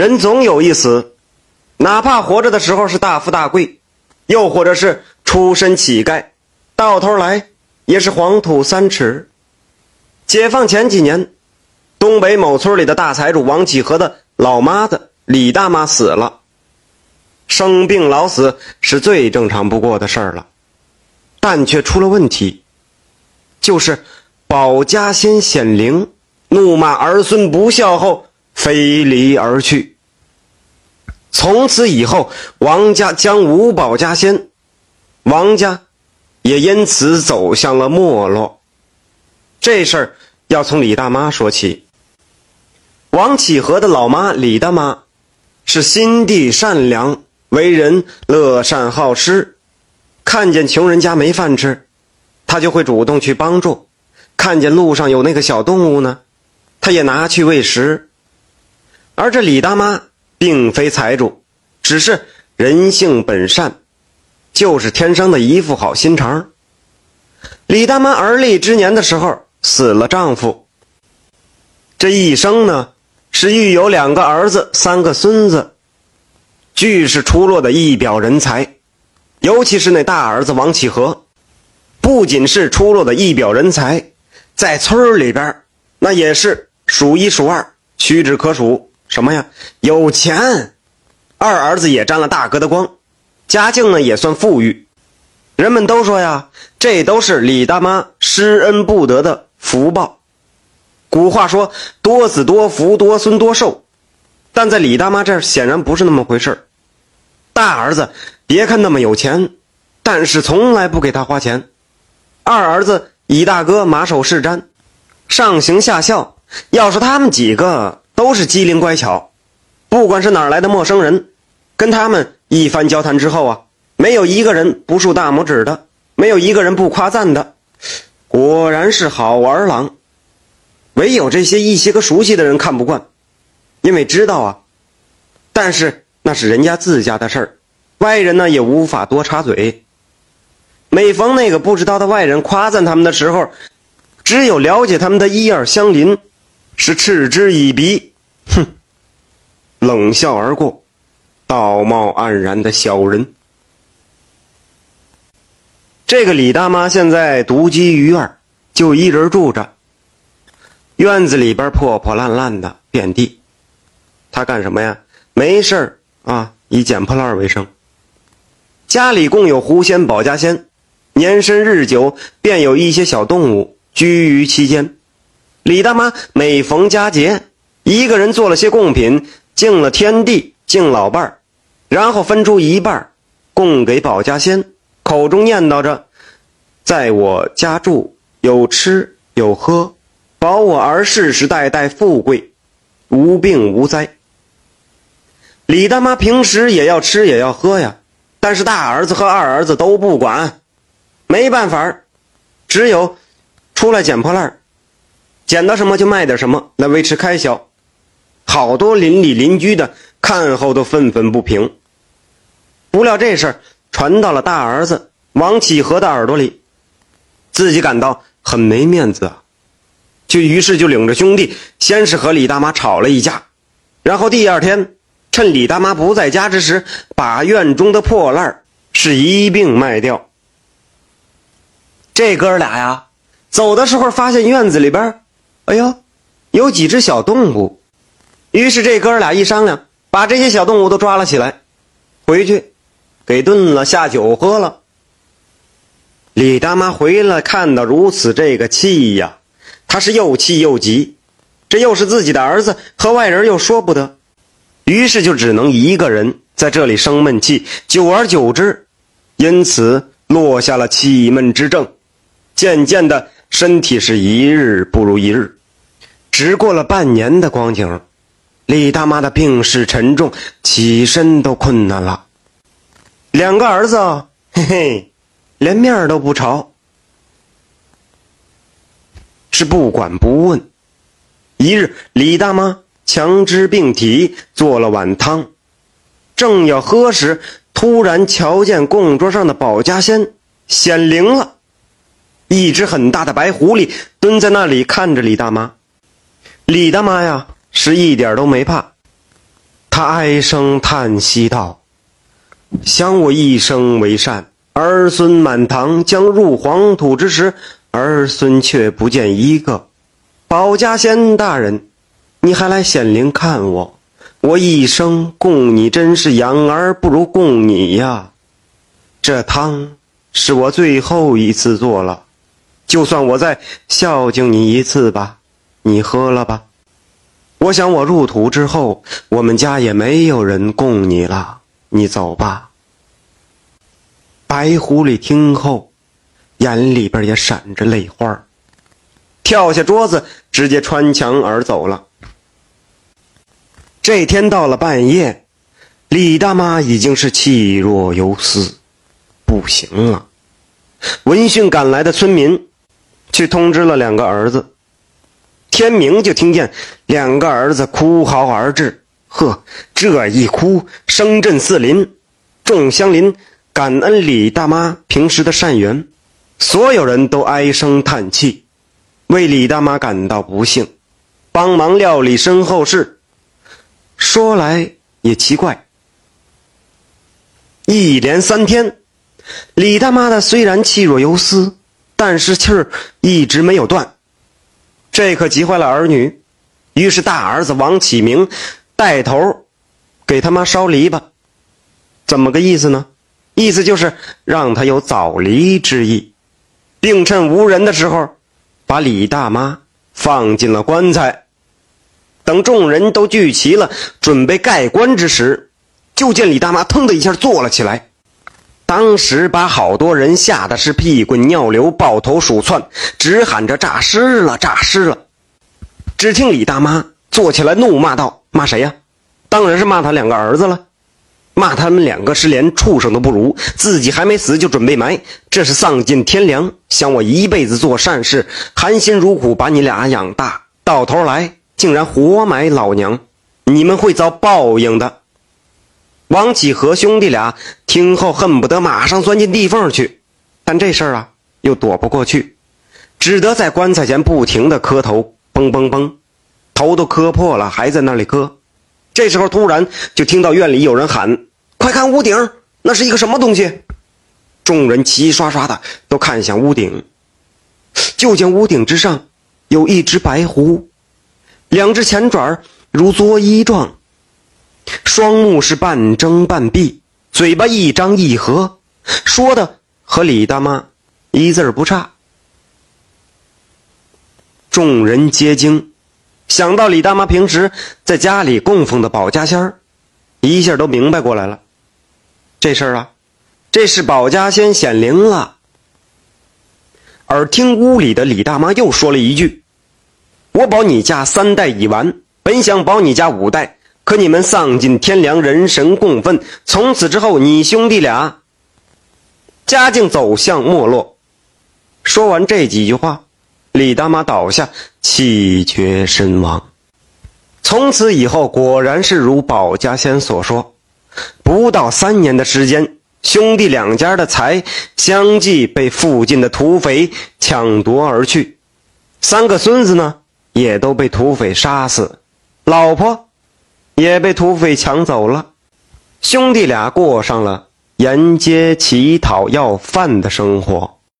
人总有一死，哪怕活着的时候是大富大贵，又或者是出身乞丐，到头来也是黄土三尺。解放前几年，东北某村里的大财主王启和的老妈子李大妈死了。生病老死是最正常不过的事儿了，但却出了问题，就是保家仙显灵，怒骂儿孙不孝后飞离而去。从此以后，王家将无保家仙，王家也因此走向了没落。这事儿要从李大妈说起。王启和的老妈李大妈是心地善良。为人乐善好施，看见穷人家没饭吃，她就会主动去帮助；看见路上有那个小动物呢，她也拿去喂食。而这李大妈并非财主，只是人性本善，就是天生的一副好心肠。李大妈而立之年的时候死了丈夫，这一生呢是育有两个儿子，三个孙子。俱是出落的一表人才，尤其是那大儿子王启和，不仅是出落的一表人才，在村里边那也是数一数二，屈指可数。什么呀？有钱。二儿子也沾了大哥的光，家境呢也算富裕。人们都说呀，这都是李大妈施恩不得的福报。古话说多子多福，多孙多寿，但在李大妈这儿显然不是那么回事儿。大儿子别看那么有钱，但是从来不给他花钱。二儿子以大哥马首是瞻，上行下效。要是他们几个都是机灵乖巧，不管是哪来的陌生人，跟他们一番交谈之后啊，没有一个人不竖大拇指的，没有一个人不夸赞的。果然是好儿郎。唯有这些一些个熟悉的人看不惯，因为知道啊，但是。那是人家自家的事儿，外人呢也无法多插嘴。每逢那个不知道的外人夸赞他们的时候，只有了解他们的一二相邻，是嗤之以鼻，哼，冷笑而过，道貌岸然的小人。这个李大妈现在独居于院，就一人住着。院子里边破破烂烂的，遍地。她干什么呀？没事儿。啊，以捡破烂为生。家里共有狐仙、保家仙，年深日久，便有一些小动物居于其间。李大妈每逢佳节，一个人做了些贡品，敬了天地，敬老伴儿，然后分出一半供给保家仙，口中念叨着：“在我家住，有吃有喝，保我儿世世代代富贵，无病无灾。”李大妈平时也要吃也要喝呀，但是大儿子和二儿子都不管，没办法只有出来捡破烂捡到什么就卖点什么来维持开销。好多邻里邻居的看后都愤愤不平。不料这事儿传到了大儿子王启和的耳朵里，自己感到很没面子啊，就于是就领着兄弟先是和李大妈吵了一架，然后第二天。趁李大妈不在家之时，把院中的破烂是一并卖掉。这哥俩呀，走的时候发现院子里边，哎呦，有几只小动物。于是这哥俩一商量，把这些小动物都抓了起来，回去给炖了下酒喝了。李大妈回来看到如此，这个气呀，她是又气又急，这又是自己的儿子，和外人又说不得。于是就只能一个人在这里生闷气，久而久之，因此落下了气闷之症，渐渐的身体是一日不如一日。只过了半年的光景，李大妈的病势沉重，起身都困难了。两个儿子，嘿嘿，连面都不朝，是不管不问。一日，李大妈。强支病体，做了碗汤，正要喝时，突然瞧见供桌上的保家仙显灵了，一只很大的白狐狸蹲在那里看着李大妈。李大妈呀，是一点都没怕，他唉声叹息道：“想我一生为善，儿孙满堂，将入黄土之时，儿孙却不见一个。保家仙大人，你还来显灵看我？我一生供你，真是养儿不如供你呀。这汤是我最后一次做了，就算我再孝敬你一次吧，你喝了吧。”我想，我入土之后，我们家也没有人供你了。你走吧。白狐狸听后，眼里边也闪着泪花，跳下桌子，直接穿墙而走了。这天到了半夜，李大妈已经是气若游丝，不行了。闻讯赶来的村民，去通知了两个儿子。天明就听见两个儿子哭嚎而至，呵，这一哭声震四邻，众乡邻感恩李大妈平时的善缘，所有人都唉声叹气，为李大妈感到不幸，帮忙料理身后事。说来也奇怪，一连三天，李大妈的虽然气若游丝，但是气儿一直没有断。这可急坏了儿女，于是大儿子王启明带头给他妈烧篱笆，怎么个意思呢？意思就是让他有早离之意，并趁无人的时候把李大妈放进了棺材。等众人都聚齐了，准备盖棺之时，就见李大妈腾的一下坐了起来。当时把好多人吓得是屁滚尿流、抱头鼠窜，直喊着“诈尸了，诈尸了”。只听李大妈坐起来怒骂道：“骂谁呀？当然是骂他两个儿子了，骂他们两个是连畜生都不如，自己还没死就准备埋，这是丧尽天良。想我一辈子做善事，含辛茹苦把你俩养大，到头来竟然活埋老娘，你们会遭报应的。”王启和兄弟俩听后恨不得马上钻进地缝去，但这事儿啊又躲不过去，只得在棺材前不停的磕头，嘣嘣嘣，头都磕破了，还在那里磕。这时候突然就听到院里有人喊：“快看屋顶，那是一个什么东西？”众人齐刷刷的都看向屋顶，就见屋顶之上有一只白狐，两只前爪如作揖状。双目是半睁半闭，嘴巴一张一合，说的和李大妈一字不差。众人皆惊，想到李大妈平时在家里供奉的保家仙儿，一下都明白过来了。这事儿啊，这是保家仙显灵了。而听屋里的李大妈又说了一句：“我保你家三代已完，本想保你家五代。”可你们丧尽天良，人神共愤，从此之后，你兄弟俩家境走向没落。说完这几句话，李大妈倒下，气绝身亡。从此以后，果然是如保家仙所说，不到三年的时间，兄弟两家的财相继被附近的土匪抢夺而去，三个孙子呢，也都被土匪杀死，老婆。也被土匪抢走了，兄弟俩过上了沿街乞讨要饭的生活。